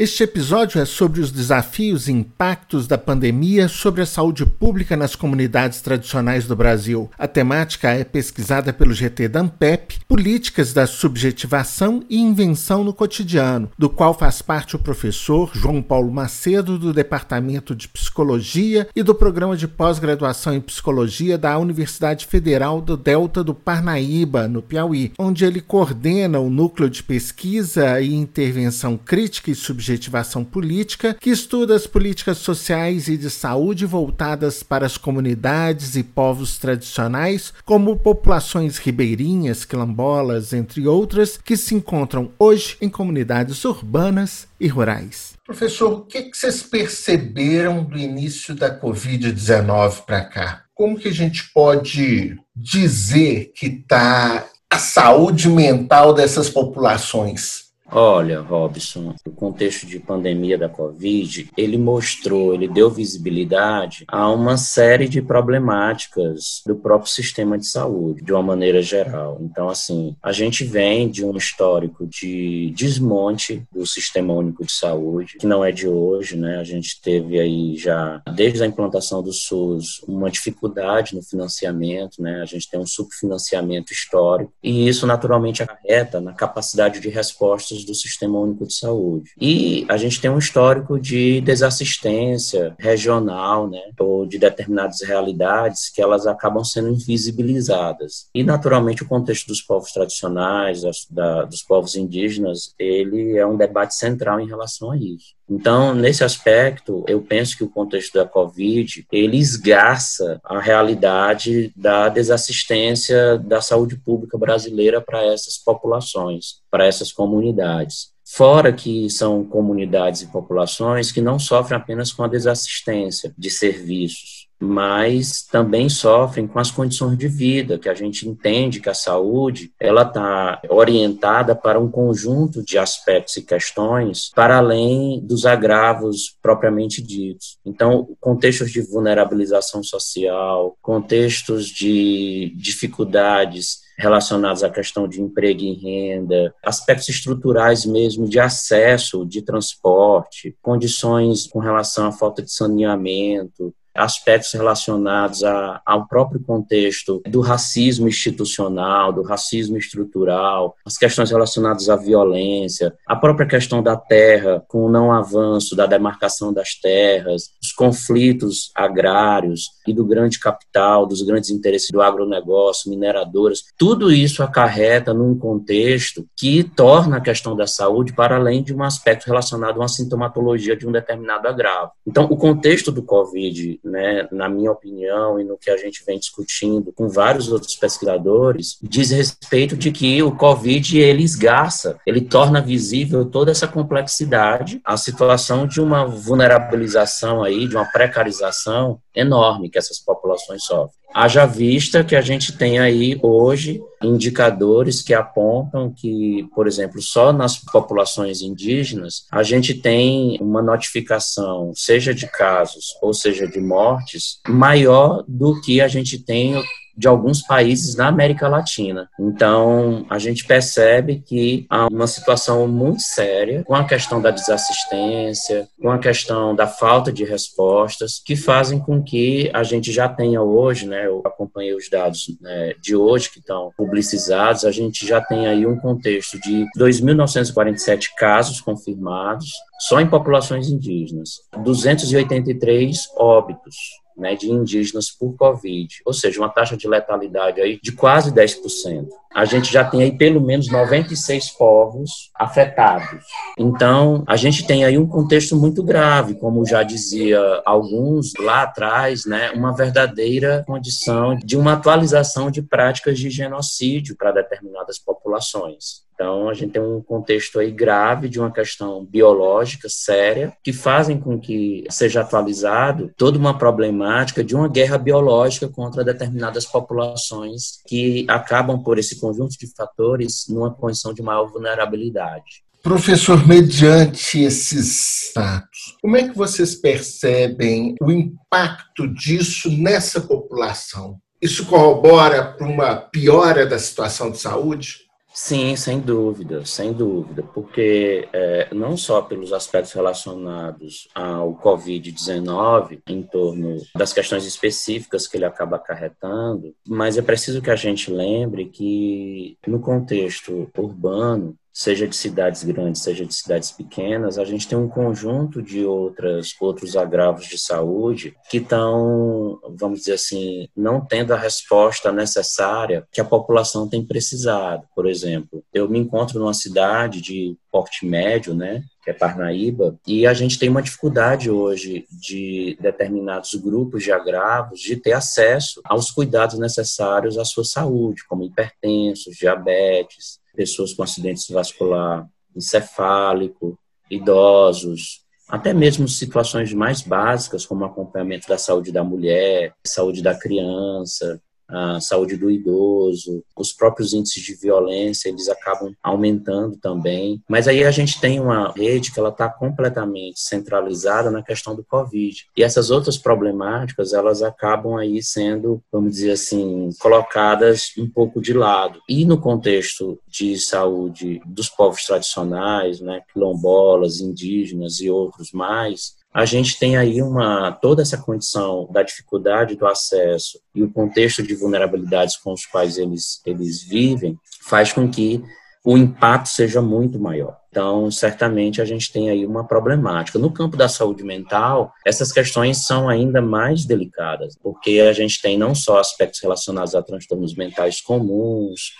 este episódio é sobre os desafios e impactos da pandemia sobre a saúde pública nas comunidades tradicionais do Brasil. A temática é pesquisada pelo GT da Ampep, Políticas da Subjetivação e Invenção no Cotidiano, do qual faz parte o professor João Paulo Macedo, do Departamento de Psicologia e do Programa de Pós-Graduação em Psicologia da Universidade Federal do Delta do Parnaíba, no Piauí, onde ele coordena o Núcleo de Pesquisa e Intervenção Crítica e Subjetiva Objetivação Política, que estuda as políticas sociais e de saúde voltadas para as comunidades e povos tradicionais, como populações ribeirinhas, quilombolas, entre outras, que se encontram hoje em comunidades urbanas e rurais. Professor, o que, vocês perceberam do início da Covid-19 para cá? Como que a gente pode dizer que está a saúde mental dessas populações? Olha, Robson, o contexto de pandemia da Covid, ele mostrou, ele deu visibilidade a uma série de problemáticas do próprio sistema de saúde, de uma maneira geral. Então, assim, a gente vem de um histórico de desmonte do Sistema Único de Saúde, que não é de hoje, né? A gente teve aí já, desde a implantação do SUS, uma dificuldade no financiamento, né? A gente tem um subfinanciamento histórico, e isso naturalmente acarreta na capacidade de respostas do Sistema Único de Saúde. E a gente tem um histórico de desassistência regional, né, ou de determinadas realidades que elas acabam sendo invisibilizadas. E, naturalmente, o contexto dos povos tradicionais, da, dos povos indígenas, ele é um debate central em relação a isso. Então, nesse aspecto, eu penso que o contexto da Covid, ele esgarça a realidade da desassistência da saúde pública brasileira para essas populações, para essas comunidades. Fora que são comunidades e populações que não sofrem apenas com a desassistência de serviços, mas também sofrem com as condições de vida, que a gente entende que a saúde ela está orientada para um conjunto de aspectos e questões para além dos agravos propriamente ditos. Então, contextos de vulnerabilização social, contextos de dificuldades relacionados à questão de emprego e renda, aspectos estruturais mesmo de acesso, de transporte, condições com relação à falta de saneamento, aspectos relacionados a, ao próprio contexto do racismo institucional, do racismo estrutural, as questões relacionadas à violência, a própria questão da terra, com o não avanço da demarcação das terras, os conflitos agrários e do grande capital, dos grandes interesses do agronegócio, mineradoras, tudo isso acarreta num contexto que torna a questão da saúde para além de um aspecto relacionado a uma sintomatologia de um determinado agravo. Então, o contexto do Covid né, na minha opinião, e no que a gente vem discutindo com vários outros pesquisadores, diz respeito de que o Covid ele esgarça, ele torna visível toda essa complexidade, a situação de uma vulnerabilização aí, de uma precarização enorme que essas populações sofrem. Haja vista que a gente tem aí hoje indicadores que apontam que, por exemplo, só nas populações indígenas, a gente tem uma notificação, seja de casos ou seja de mortes, maior do que a gente tem de alguns países na América Latina. Então, a gente percebe que há uma situação muito séria com a questão da desassistência, com a questão da falta de respostas, que fazem com que a gente já tenha hoje, né, eu acompanhei os dados né, de hoje que estão publicizados, a gente já tem aí um contexto de 2.947 casos confirmados, só em populações indígenas, 283 óbitos né, de indígenas por Covid, ou seja, uma taxa de letalidade aí de quase 10%. A gente já tem aí pelo menos 96 povos afetados. Então, a gente tem aí um contexto muito grave, como já dizia alguns lá atrás, né, uma verdadeira condição de uma atualização de práticas de genocídio para determinadas populações. Então, a gente tem um contexto aí grave de uma questão biológica séria, que fazem com que seja atualizado toda uma problemática de uma guerra biológica contra determinadas populações que acabam por esse conjunto de fatores numa condição de maior vulnerabilidade. Professor, mediante esses dados, como é que vocês percebem o impacto disso nessa população? Isso corrobora para uma piora da situação de saúde? Sim, sem dúvida, sem dúvida, porque é, não só pelos aspectos relacionados ao Covid-19, em torno das questões específicas que ele acaba acarretando, mas é preciso que a gente lembre que, no contexto urbano, seja de cidades grandes, seja de cidades pequenas, a gente tem um conjunto de outras, outros agravos de saúde que estão, vamos dizer assim, não tendo a resposta necessária que a população tem precisado. Por exemplo, eu me encontro numa cidade de porte médio, né, que é Parnaíba, e a gente tem uma dificuldade hoje de determinados grupos de agravos de ter acesso aos cuidados necessários à sua saúde, como hipertensos, diabetes, pessoas com acidentes vascular encefálico, idosos, até mesmo situações mais básicas, como acompanhamento da saúde da mulher, saúde da criança, a saúde do idoso, os próprios índices de violência, eles acabam aumentando também. Mas aí a gente tem uma rede que ela está completamente centralizada na questão do Covid. E essas outras problemáticas, elas acabam aí sendo, vamos dizer assim, colocadas um pouco de lado. E no contexto de saúde dos povos tradicionais, né, quilombolas, indígenas e outros mais, a gente tem aí uma toda essa condição da dificuldade do acesso e o contexto de vulnerabilidades com os quais eles eles vivem faz com que o impacto seja muito maior. Então, certamente a gente tem aí uma problemática. No campo da saúde mental, essas questões são ainda mais delicadas, porque a gente tem não só aspectos relacionados a transtornos mentais comuns,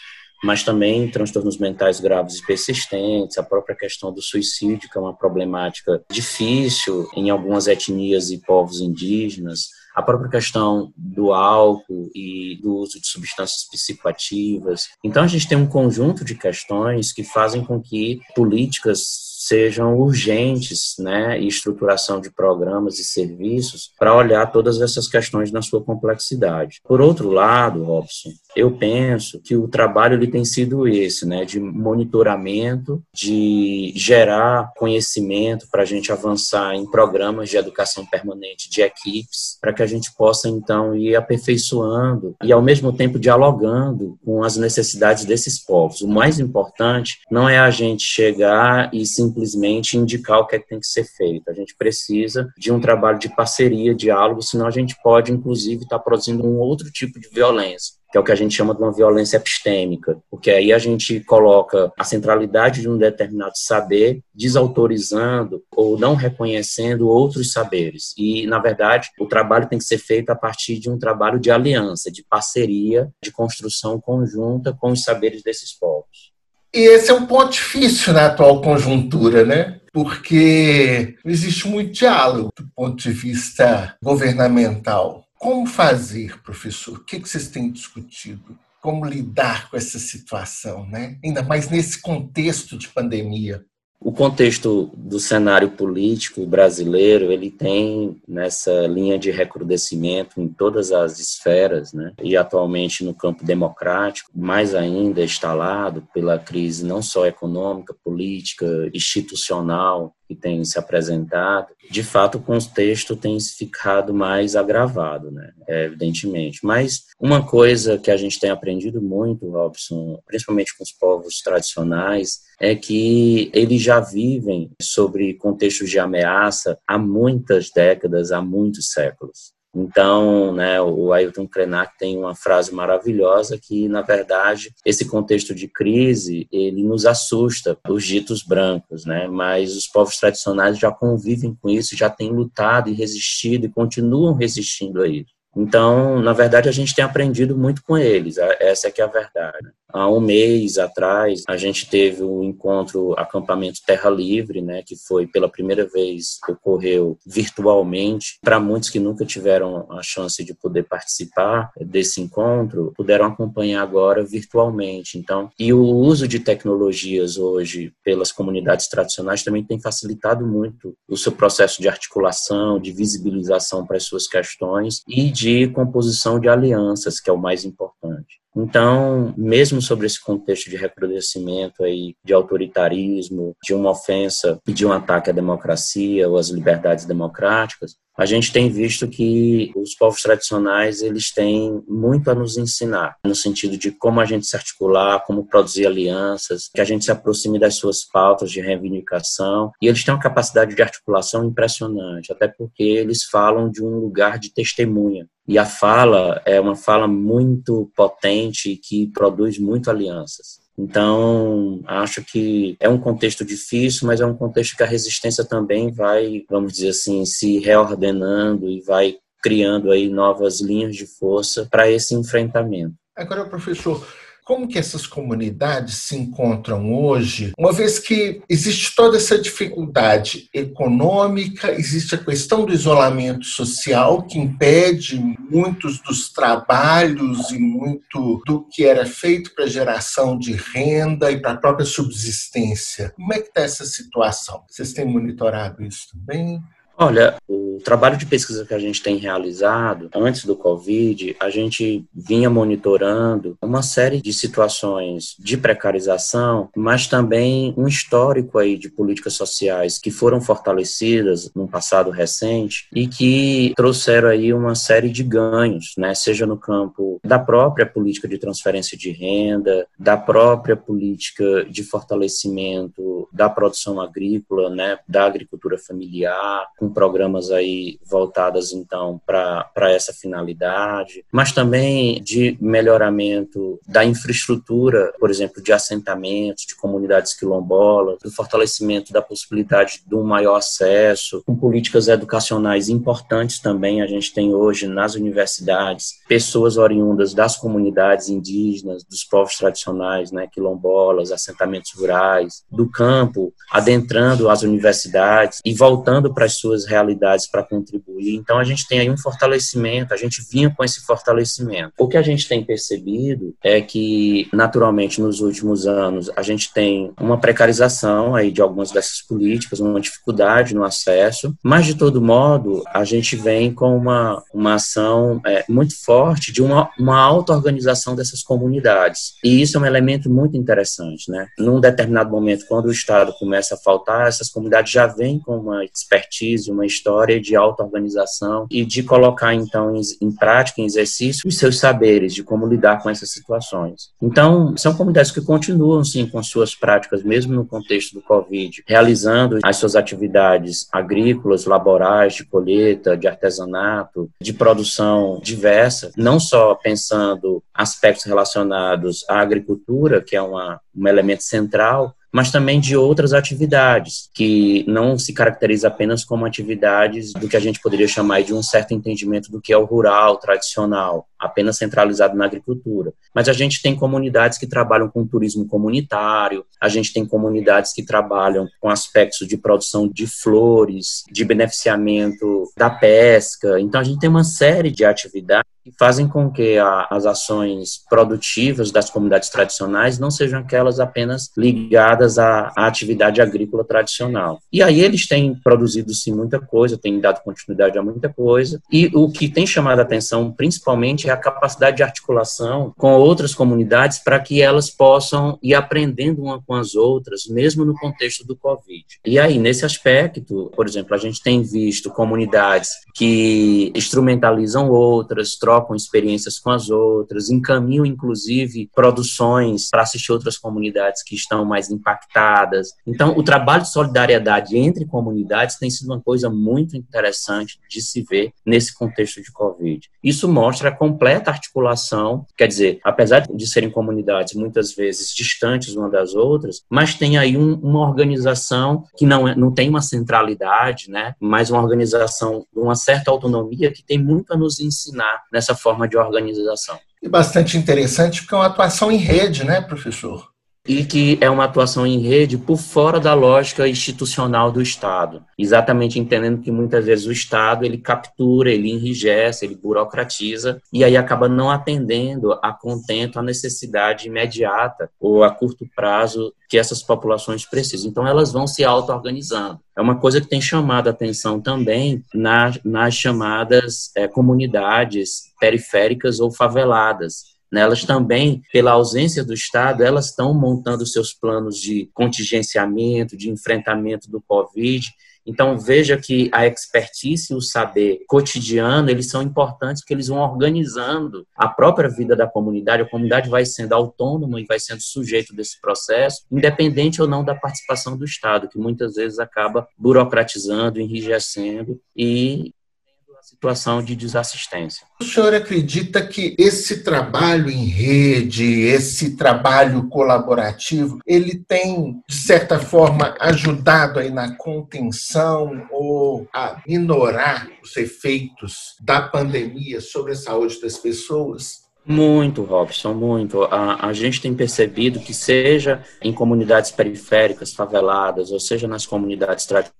mas também transtornos mentais graves e persistentes, a própria questão do suicídio, que é uma problemática difícil em algumas etnias e povos indígenas, a própria questão do álcool e do uso de substâncias psicoativas. Então, a gente tem um conjunto de questões que fazem com que políticas sejam urgentes, né, e estruturação de programas e serviços para olhar todas essas questões na sua complexidade. Por outro lado, Robson, eu penso que o trabalho ele tem sido esse, né, de monitoramento, de gerar conhecimento para a gente avançar em programas de educação permanente de equipes, para que a gente possa então ir aperfeiçoando e ao mesmo tempo dialogando com as necessidades desses povos. O mais importante não é a gente chegar e simplesmente indicar o que, é que tem que ser feito. A gente precisa de um trabalho de parceria, diálogo, senão a gente pode, inclusive, estar tá produzindo um outro tipo de violência que é o que a gente chama de uma violência epistêmica, porque aí a gente coloca a centralidade de um determinado saber desautorizando ou não reconhecendo outros saberes. E, na verdade, o trabalho tem que ser feito a partir de um trabalho de aliança, de parceria, de construção conjunta com os saberes desses povos. E esse é um ponto difícil na atual conjuntura, né? Porque não existe muito diálogo do ponto de vista governamental. Como fazer, professor? O que vocês têm discutido? Como lidar com essa situação, né? Ainda mais nesse contexto de pandemia. O contexto do cenário político brasileiro, ele tem nessa linha de recrudescimento em todas as esferas, né? E atualmente no campo democrático, mais ainda instalado pela crise não só econômica, política, institucional, que tem se apresentado, de fato o contexto tem ficado mais agravado, né? É, evidentemente. Mas uma coisa que a gente tem aprendido muito, Robson, principalmente com os povos tradicionais, é que eles já vivem sobre contextos de ameaça há muitas décadas, há muitos séculos. Então, né, o Ailton Krenak tem uma frase maravilhosa que, na verdade, esse contexto de crise, ele nos assusta, os ditos brancos, né, mas os povos tradicionais já convivem com isso, já têm lutado e resistido e continuam resistindo a isso. Então, na verdade, a gente tem aprendido muito com eles, essa é que é a verdade. Há um mês atrás, a gente teve o encontro acampamento Terra Livre, né, que foi pela primeira vez ocorreu virtualmente. Para muitos que nunca tiveram a chance de poder participar desse encontro, puderam acompanhar agora virtualmente. Então, e o uso de tecnologias hoje pelas comunidades tradicionais também tem facilitado muito o seu processo de articulação, de visibilização para as suas questões e de composição de alianças, que é o mais importante. Então, mesmo sobre esse contexto de recrudescimento aí, de autoritarismo, de uma ofensa e de um ataque à democracia ou às liberdades democráticas, a gente tem visto que os povos tradicionais eles têm muito a nos ensinar no sentido de como a gente se articular, como produzir alianças, que a gente se aproxime das suas pautas de reivindicação. E eles têm uma capacidade de articulação impressionante, até porque eles falam de um lugar de testemunha e a fala é uma fala muito potente que produz muito alianças. Então, acho que é um contexto difícil, mas é um contexto que a resistência também vai, vamos dizer assim, se reordenando e vai criando aí novas linhas de força para esse enfrentamento. Agora, professor, como que essas comunidades se encontram hoje, uma vez que existe toda essa dificuldade econômica, existe a questão do isolamento social que impede muitos dos trabalhos e muito do que era feito para geração de renda e para a própria subsistência. Como é que está essa situação? Vocês têm monitorado isso também? Olha, o trabalho de pesquisa que a gente tem realizado antes do Covid, a gente vinha monitorando uma série de situações de precarização, mas também um histórico aí de políticas sociais que foram fortalecidas no passado recente e que trouxeram aí uma série de ganhos, né? Seja no campo da própria política de transferência de renda, da própria política de fortalecimento da produção agrícola, né? Da agricultura familiar, com programas aí voltadas então para essa finalidade, mas também de melhoramento da infraestrutura, por exemplo, de assentamentos, de comunidades quilombolas, do fortalecimento da possibilidade de um maior acesso, com políticas educacionais importantes também a gente tem hoje nas universidades, pessoas oriundas das comunidades indígenas, dos povos tradicionais, né, quilombolas, assentamentos rurais, do campo, adentrando as universidades e voltando para as suas realidades para contribuir. Então a gente tem aí um fortalecimento, a gente vinha com esse fortalecimento. O que a gente tem percebido é que, naturalmente, nos últimos anos, a gente tem uma precarização aí de algumas dessas políticas, uma dificuldade no acesso, mas de todo modo, a gente vem com uma, uma ação é, muito forte de uma, uma auto-organização dessas comunidades. E isso é um elemento muito interessante, né? Num determinado momento, quando o Estado começa a faltar, essas comunidades já vêm com uma expertise, uma história de auto-organização e de colocar, então, em, em, prática, em exercício, os seus saberes de como lidar com essas situações. Então, são comunidades que continuam, sim, com suas práticas, mesmo no contexto do Covid, realizando as suas atividades agrícolas, laborais, de colheita, de artesanato, de produção diversa, não só pensando aspectos relacionados à agricultura, que é uma, um elemento central, mas também de outras atividades, que não se caracteriza apenas como atividades do que a gente poderia chamar de um certo entendimento do que é o rural, tradicional, apenas centralizado na agricultura. Mas a gente tem comunidades que trabalham com turismo comunitário, a gente tem comunidades que trabalham com aspectos de produção de flores, de beneficiamento da pesca. Então a gente tem uma série de atividades que fazem com que a, as ações produtivas das comunidades tradicionais não sejam aquelas apenas ligadas à, à, atividade agrícola tradicional. E aí eles têm produzido sim muita coisa, têm dado continuidade a muita coisa, e o que tem chamado a atenção principalmente é a capacidade de articulação com outras comunidades para que elas possam ir aprendendo uma com as outras, mesmo no contexto do Covid. E aí, nesse aspecto, por exemplo, a gente tem visto comunidades que instrumentalizam outras, trocam trocam experiências com as outras, encaminham inclusive produções para assistir outras comunidades que estão mais impactadas. Então, o trabalho de solidariedade entre comunidades tem sido uma coisa muito interessante de se ver nesse contexto de Covid. Isso mostra a completa articulação, quer dizer, apesar de serem comunidades muitas vezes distantes uma das outras, mas tem aí um, uma organização que não, é, não tem uma centralidade, né, mas uma organização de uma certa autonomia que tem muito a nos ensinar nessa essa forma de organização. E bastante interessante porque é uma atuação em rede, né, professor? E que é uma atuação em rede por fora da lógica institucional do Estado, exatamente entendendo que muitas vezes o Estado ele captura, ele enrijece, ele burocratiza e aí acaba não atendendo a contento a necessidade imediata ou a curto prazo que essas populações precisam. Então elas vão se auto-organizando. É uma coisa que tem chamado a atenção também nas, nas chamadas é, comunidades periféricas ou faveladas, Né? Elas também, pela ausência do Estado, elas estão montando seus planos de contingenciamento, de enfrentamento do Covid. Então, veja que a expertise e o saber cotidiano, eles são importantes porque eles vão organizando a própria vida da comunidade. A comunidade vai sendo autônoma e vai sendo sujeito desse processo, independente ou não da participação do Estado, que muitas vezes acaba burocratizando, enrijecendo e situação de desassistência. O senhor acredita que esse trabalho em rede, esse trabalho colaborativo, ele tem, de certa forma, ajudado aí na contenção ou a minorar os efeitos da pandemia sobre a saúde das pessoas? Muito, Robson, muito. A, a gente tem percebido que, seja em comunidades periféricas, faveladas, ou seja nas comunidades tradicionais,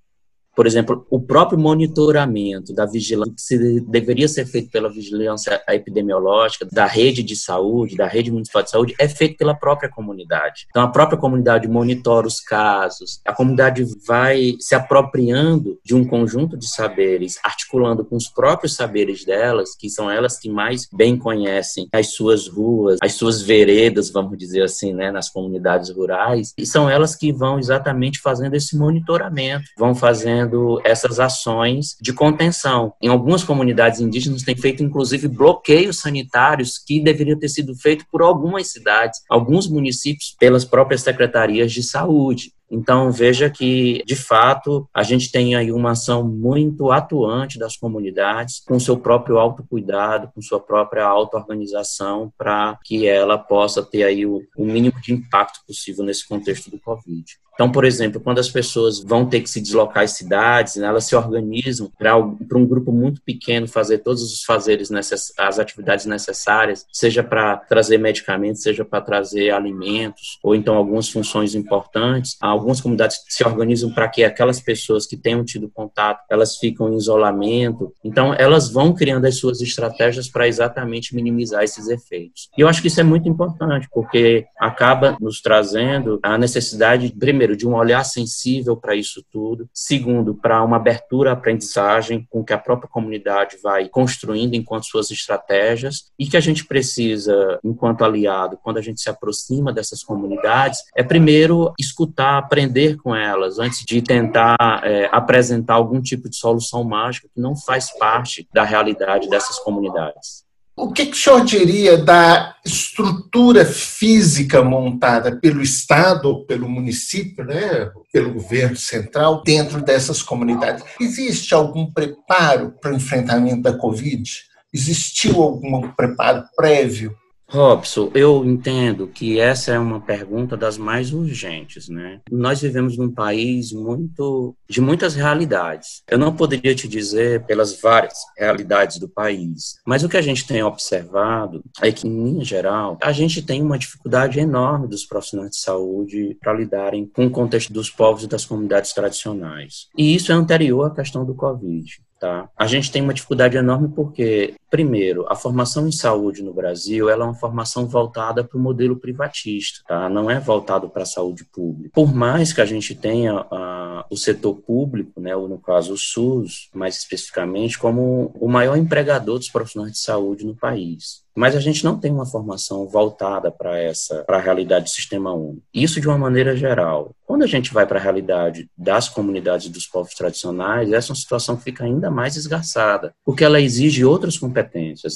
por exemplo, o próprio monitoramento da vigilância, que deveria ser feito pela vigilância epidemiológica, da rede de saúde, da rede municipal de saúde, é feito pela própria comunidade. Então, a própria comunidade monitora os casos, a comunidade vai se apropriando de um conjunto de saberes, articulando com os próprios saberes delas, que são elas que mais bem conhecem as suas ruas, as suas veredas, vamos dizer assim, né, nas comunidades rurais, e são elas que vão exatamente fazendo esse monitoramento, vão fazendo fazendo essas ações de contenção. Em algumas comunidades indígenas tem feito inclusive bloqueios sanitários que deveriam ter sido feitos por algumas cidades, alguns municípios pelas próprias secretarias de saúde. Então, veja que, de fato, a gente tem aí uma ação muito atuante das comunidades, com seu próprio autocuidado, com sua própria auto-organização, para que ela possa ter aí o, o mínimo de impacto possível nesse contexto do Covid. Então, por exemplo, quando as pessoas vão ter que se deslocar às cidades, né, elas se organizam para um grupo muito pequeno fazer todos os fazeres, necess as atividades necessárias, seja para trazer medicamentos, seja para trazer alimentos, ou então algumas funções importantes. Algumas comunidades se organizam para que aquelas pessoas que tenham tido contato, elas ficam em isolamento. Então, elas vão criando as suas estratégias para exatamente minimizar esses efeitos. E eu acho que isso é muito importante, porque acaba nos trazendo a necessidade, primeiro, de um olhar sensível para isso tudo, segundo, para uma abertura à aprendizagem com que a própria comunidade vai construindo enquanto suas estratégias e que a gente precisa, enquanto aliado, quando a gente se aproxima dessas comunidades, é primeiro escutar, aprender com elas, antes de tentar é, apresentar algum tipo de solução mágica que não faz parte da realidade dessas comunidades. O que, que o senhor diria da estrutura física montada pelo Estado, pelo município, né, pelo governo central, dentro dessas comunidades? Existe algum preparo para o enfrentamento da Covid? Existiu algum preparo prévio? Robson, eu entendo que essa é uma pergunta das mais urgentes, né? Nós vivemos num país muito de muitas realidades. Eu não poderia te dizer pelas várias realidades do país, mas o que a gente tem observado é que, em linha geral, a gente tem uma dificuldade enorme dos profissionais de saúde para lidarem com o contexto dos povos e das comunidades tradicionais. E isso é anterior à questão do Covid. Tá? A gente tem uma dificuldade enorme porque, primeiro, a formação em saúde no Brasil ela é uma formação voltada para o modelo privatista, tá? não é voltado para a saúde pública. Por mais que a gente tenha uh, o setor público, né, ou no caso o SUS, mais especificamente, como o maior empregador dos profissionais de saúde no país mas a gente não tem uma formação voltada para essa para a realidade do sistema único. Isso de uma maneira geral. Quando a gente vai para a realidade das comunidades dos povos tradicionais, essa é uma situação que fica ainda mais esgarçada, porque ela exige outras competências,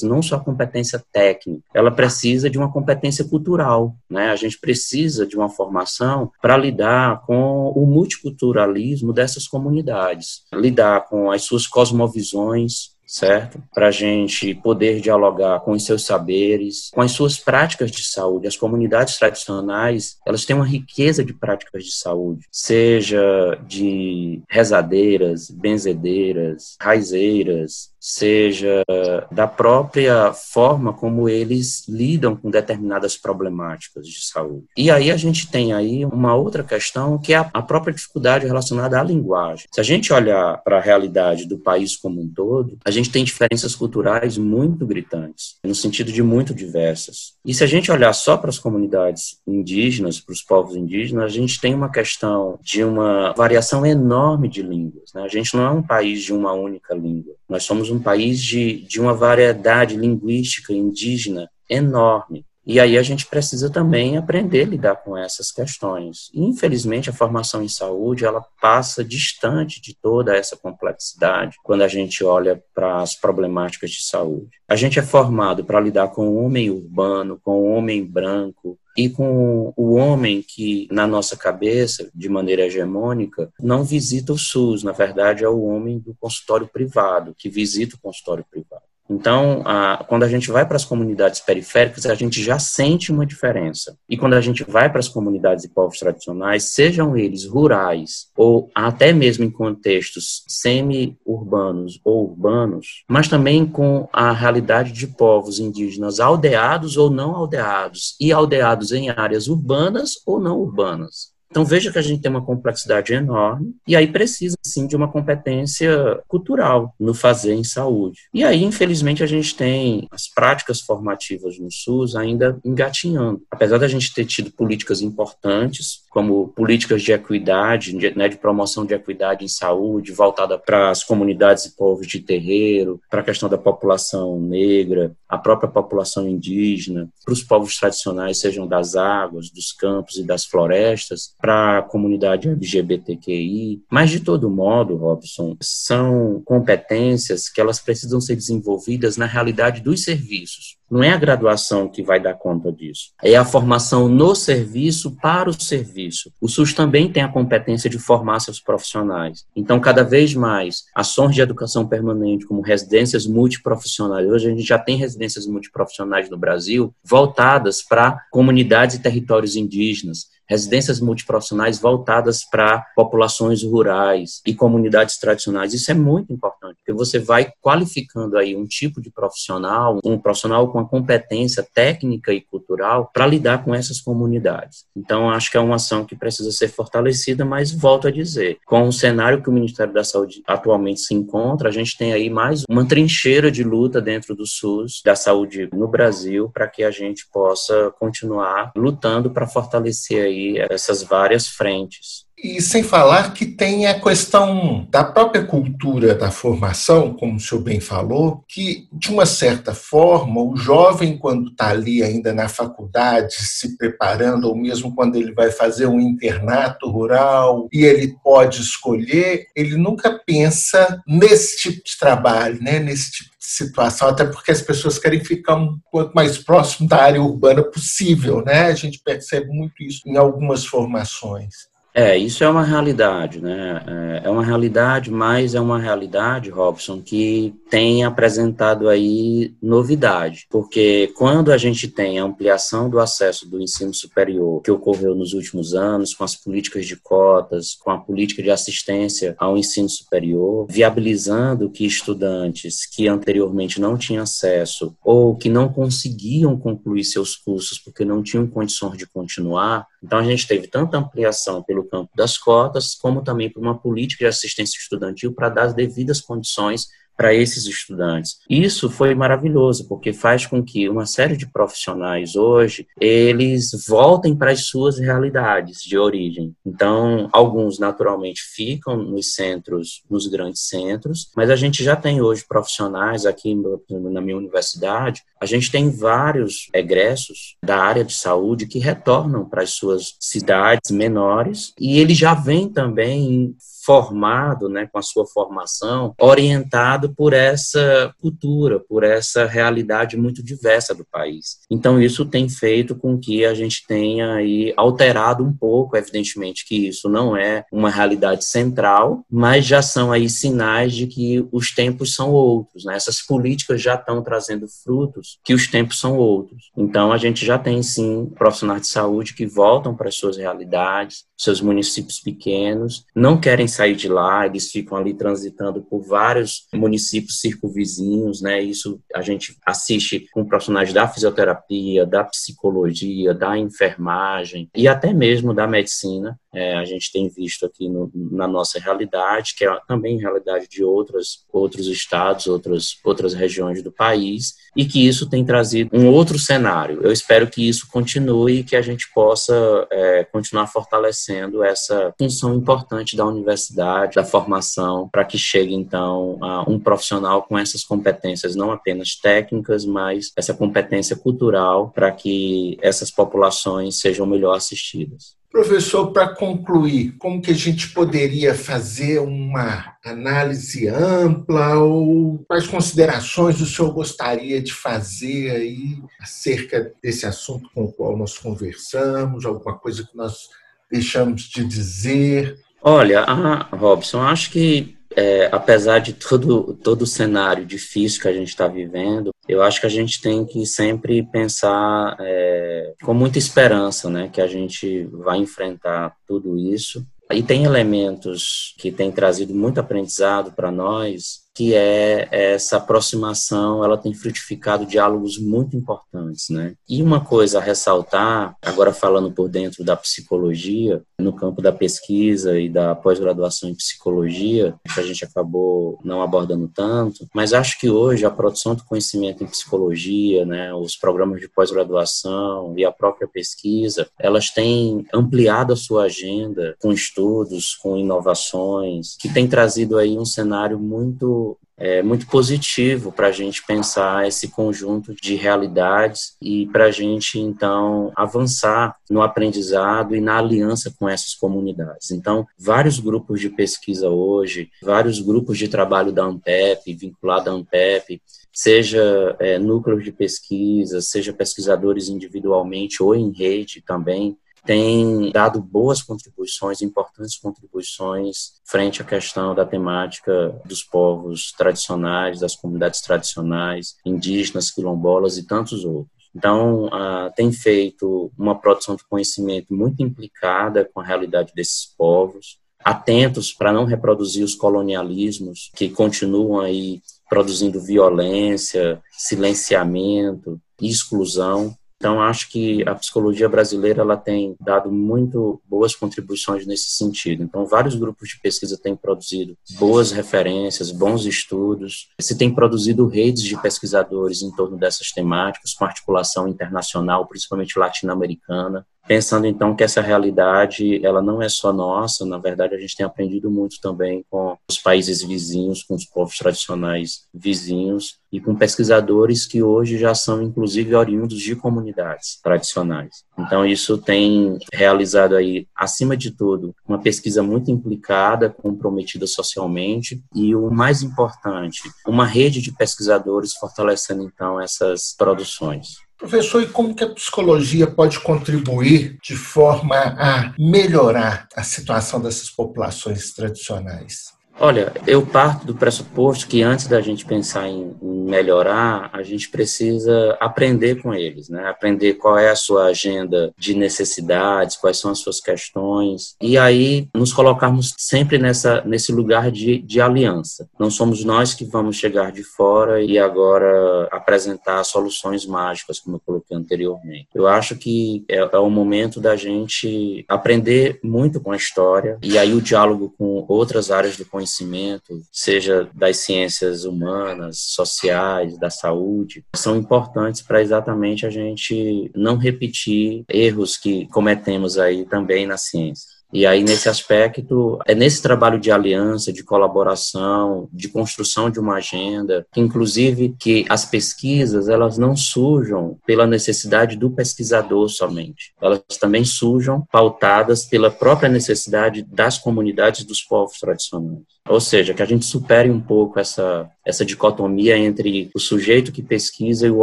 não só competência técnica, ela precisa de uma competência cultural, né? A gente precisa de uma formação para lidar com o multiculturalismo dessas comunidades, lidar com as suas cosmovisões, certo? Para a gente poder dialogar com os seus saberes, com as suas práticas de saúde. As comunidades tradicionais, elas têm uma riqueza de práticas de saúde, seja de rezadeiras, benzedeiras, raizeiras, seja da própria forma como eles lidam com determinadas problemáticas de saúde. E aí a gente tem aí uma outra questão que é a própria dificuldade relacionada à linguagem. Se a gente olhar para a realidade do país como um todo, a gente tem diferenças culturais muito gritantes, no sentido de muito diversas. E se a gente olhar só para as comunidades indígenas, para os povos indígenas, a gente tem uma questão de uma variação enorme de línguas. Né? A gente não é um país de uma única língua. Nós somos um país de, de uma variedade linguística indígena enorme. E aí a gente precisa também aprender a lidar com essas questões. Infelizmente, a formação em saúde, ela passa distante de toda essa complexidade quando a gente olha para as problemáticas de saúde. A gente é formado para lidar com o homem urbano, com o homem branco, e com o homem que, na nossa cabeça, de maneira hegemônica, não visita o SUS, na verdade é o homem do consultório privado, que visita o consultório privado. Então, a, quando a gente vai para as comunidades periféricas, a gente já sente uma diferença. E quando a gente vai para as comunidades de povos tradicionais, sejam eles rurais ou até mesmo em contextos semi-urbanos ou urbanos, mas também com a realidade de povos indígenas aldeados ou não aldeados, e aldeados em áreas urbanas ou não urbanas. Então veja que a gente tem uma complexidade enorme e aí precisa sim de uma competência cultural no fazer em saúde. E aí, infelizmente, a gente tem as práticas formativas no SUS ainda engatinhando. Apesar da gente ter tido políticas importantes, como políticas de equidade, de, né, de promoção de equidade em saúde, voltada para as comunidades e povos de terreiro, para a questão da população negra, a própria população indígena, para os povos tradicionais, sejam das águas, dos campos e das florestas, para a comunidade LGBTQI. Mas, de todo modo, Robson, são competências que elas precisam ser desenvolvidas na realidade dos serviços. Não é a graduação que vai dar conta disso. É a formação no serviço para o serviço. O SUS também tem a competência de formar seus profissionais. Então, cada vez mais, ações de educação permanente, como residências multiprofissionais. Hoje a gente já tem residências multiprofissionais no Brasil voltadas para comunidades e territórios indígenas, residências multiprofissionais voltadas para populações rurais e comunidades tradicionais. Isso é muito importante, porque você vai qualificando aí um tipo de profissional, um profissional com a competência técnica e cultural para lidar com essas comunidades. Então, acho que é uma ação que precisa ser fortalecida, mas volto a dizer, com o cenário que o Ministério da Saúde atualmente se encontra, a gente tem aí mais uma trincheira de luta dentro do SUS, da saúde no Brasil, para que a gente possa continuar lutando para fortalecer aí essas várias frentes. E sem falar que tem a questão da própria cultura da formação, como o senhor bem falou, que, de uma certa forma, o jovem, quando está ali ainda na faculdade, se preparando, ou mesmo quando ele vai fazer um internato rural e ele pode escolher, ele nunca pensa nesse tipo de trabalho, né? nesse tipo situação, até porque as pessoas querem ficar um quanto mais próximo da área urbana possível, né? A gente percebe muito isso em algumas formações. É, isso é uma realidade, né? É, é uma realidade, mas é uma realidade, Robson, que tem apresentado aí novidade, porque quando a gente tem a ampliação do acesso do ensino superior que ocorreu nos últimos anos, com as políticas de cotas, com a política de assistência ao ensino superior, viabilizando que estudantes que anteriormente não tinham acesso ou que não conseguiam concluir seus cursos porque não tinham condições de continuar, então a gente teve tanta ampliação pelo campo das cotas, como também por uma política de assistência estudantil para dar as devidas condições para esses estudantes. Isso foi maravilhoso, porque faz com que uma série de profissionais hoje, eles voltem para as suas realidades de origem. Então, alguns naturalmente ficam nos centros, nos grandes centros, mas a gente já tem hoje profissionais aqui na minha universidade, a gente tem vários egressos da área de saúde que retornam para as suas cidades menores e eles já vêm também formado, né, com a sua formação, orientado por essa cultura, por essa realidade muito diversa do país. Então isso tem feito com que a gente tenha aí alterado um pouco, evidentemente que isso não é uma realidade central, mas já são aí sinais de que os tempos são outros, né? Essas políticas já estão trazendo frutos que os tempos são outros. Então a gente já tem sim profissionais de saúde que voltam para as suas realidades, seus municípios pequenos, não querem sair de lá, eles ficam ali transitando por vários municípios circunvizinhos, né? Isso a gente assiste com profissionais da fisioterapia, da psicologia, da enfermagem e até mesmo da medicina, é, a gente tem visto aqui no, na nossa realidade, que é também realidade de outras, outros estados, outras, outras regiões do país, e que isso tem trazido um outro cenário. Eu espero que isso continue e que a gente possa é, continuar fortalecendo essa função importante da universidade, da formação, para que chegue então a um profissional com essas competências, não apenas técnicas, mas essa competência cultural para que essas populações sejam melhor assistidas. Professor, para concluir, como que a gente poderia fazer uma análise ampla ou quais considerações o senhor gostaria de fazer aí acerca desse assunto com o qual nós conversamos, alguma coisa que nós deixamos de dizer? Olha, ah, Robson, acho que é, apesar de todo, todo o cenário difícil que a gente está vivendo, eu acho que a gente tem que sempre pensar é, com muita esperança, né, que a gente vai enfrentar tudo isso. E tem elementos que têm trazido muito aprendizado para nós, que é essa aproximação, ela tem frutificado diálogos muito importantes, né? E uma coisa a ressaltar, agora falando por dentro da psicologia, no campo da pesquisa e da pós-graduação em psicologia, que a gente acabou não abordando tanto, mas acho que hoje a produção do conhecimento em psicologia, né, os programas de pós-graduação e a própria pesquisa, elas têm ampliado a sua agenda com estudos, com inovações, que tem trazido aí um cenário muito é, muito positivo para a gente pensar esse conjunto de realidades e para a gente, então, avançar no aprendizado e na aliança com essas comunidades. Então, vários grupos de pesquisa hoje, vários grupos de trabalho da ANPEP, vinculado à ANPEP, seja é, núcleos de pesquisa, seja pesquisadores individualmente ou em rede também, tem dado boas contribuições, importantes contribuições frente à questão da temática dos povos tradicionais, das comunidades tradicionais, indígenas, quilombolas e tantos outros. Então, uh, tem feito uma produção de conhecimento muito implicada com a realidade desses povos, atentos para não reproduzir os colonialismos que continuam aí produzindo violência, silenciamento, exclusão. Então, acho que a psicologia brasileira ela tem dado muito boas contribuições nesse sentido. Então, vários grupos de pesquisa têm produzido boas referências, bons estudos. Se tem produzido redes de pesquisadores em torno dessas temáticas, com articulação internacional, principalmente latino-americana pensando então que essa realidade ela não é só nossa, na verdade a gente tem aprendido muito também com os países vizinhos, com os povos tradicionais vizinhos e com pesquisadores que hoje já são inclusive oriundos de comunidades tradicionais. Então isso tem realizado aí acima de tudo uma pesquisa muito implicada, comprometida socialmente e o mais importante, uma rede de pesquisadores fortalecendo então essas produções. Professor, e como que a psicologia pode contribuir de forma a melhorar a situação dessas populações tradicionais? Olha, eu parto do pressuposto que antes da gente pensar em melhorar, a gente precisa aprender com eles, né? Aprender qual é a sua agenda de necessidades, quais são as suas questões, e aí nos colocarmos sempre nessa, nesse lugar de, de aliança. Não somos nós que vamos chegar de fora e agora apresentar soluções mágicas, como eu coloquei anteriormente. Eu acho que é, é o momento da gente aprender muito com a história, e aí o diálogo com outras áreas do conhecimento conhecimento, seja das ciências humanas, sociais, da saúde, são importantes para exatamente a gente não repetir erros que cometemos aí também na ciência. E aí, nesse aspecto, é nesse trabalho de aliança, de colaboração, de construção de uma agenda, inclusive que as pesquisas, elas não surjam pela necessidade do pesquisador somente. Elas também surjam pautadas pela própria necessidade das comunidades dos povos tradicionais. Ou seja, que a gente supere um pouco essa, essa dicotomia entre o sujeito que pesquisa e o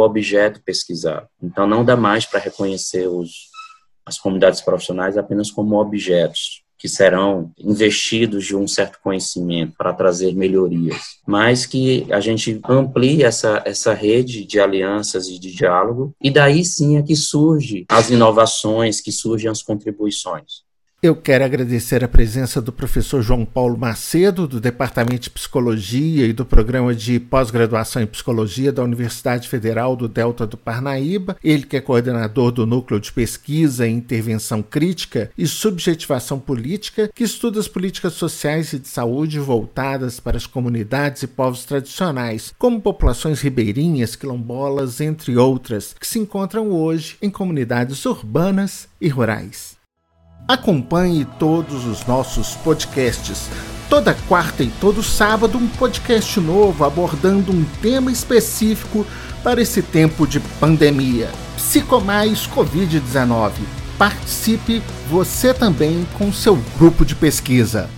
objeto pesquisado. Então, não dá mais para reconhecer os, as comunidades profissionais apenas como objetos que serão investidos de um certo conhecimento para trazer melhorias, mas que a gente amplie essa, essa rede de alianças e de diálogo, e daí sim é que surgem as inovações, que surgem as contribuições. Eu quero agradecer a presença do professor João Paulo Macedo, do Departamento de Psicologia e do Programa de Pós-Graduação em Psicologia da Universidade Federal do Delta do Parnaíba, ele que é coordenador do Núcleo de Pesquisa e Intervenção Crítica e Subjetivação Política, que estuda as políticas sociais e de saúde voltadas para as comunidades e povos tradicionais, como populações ribeirinhas, quilombolas, entre outras, que se encontram hoje em comunidades urbanas e rurais. Acompanhe todos os nossos podcasts. Toda quarta e todo sábado, um podcast novo abordando um tema específico para esse tempo de pandemia. Psicomais Covid-19. Participe você também com seu grupo de pesquisa.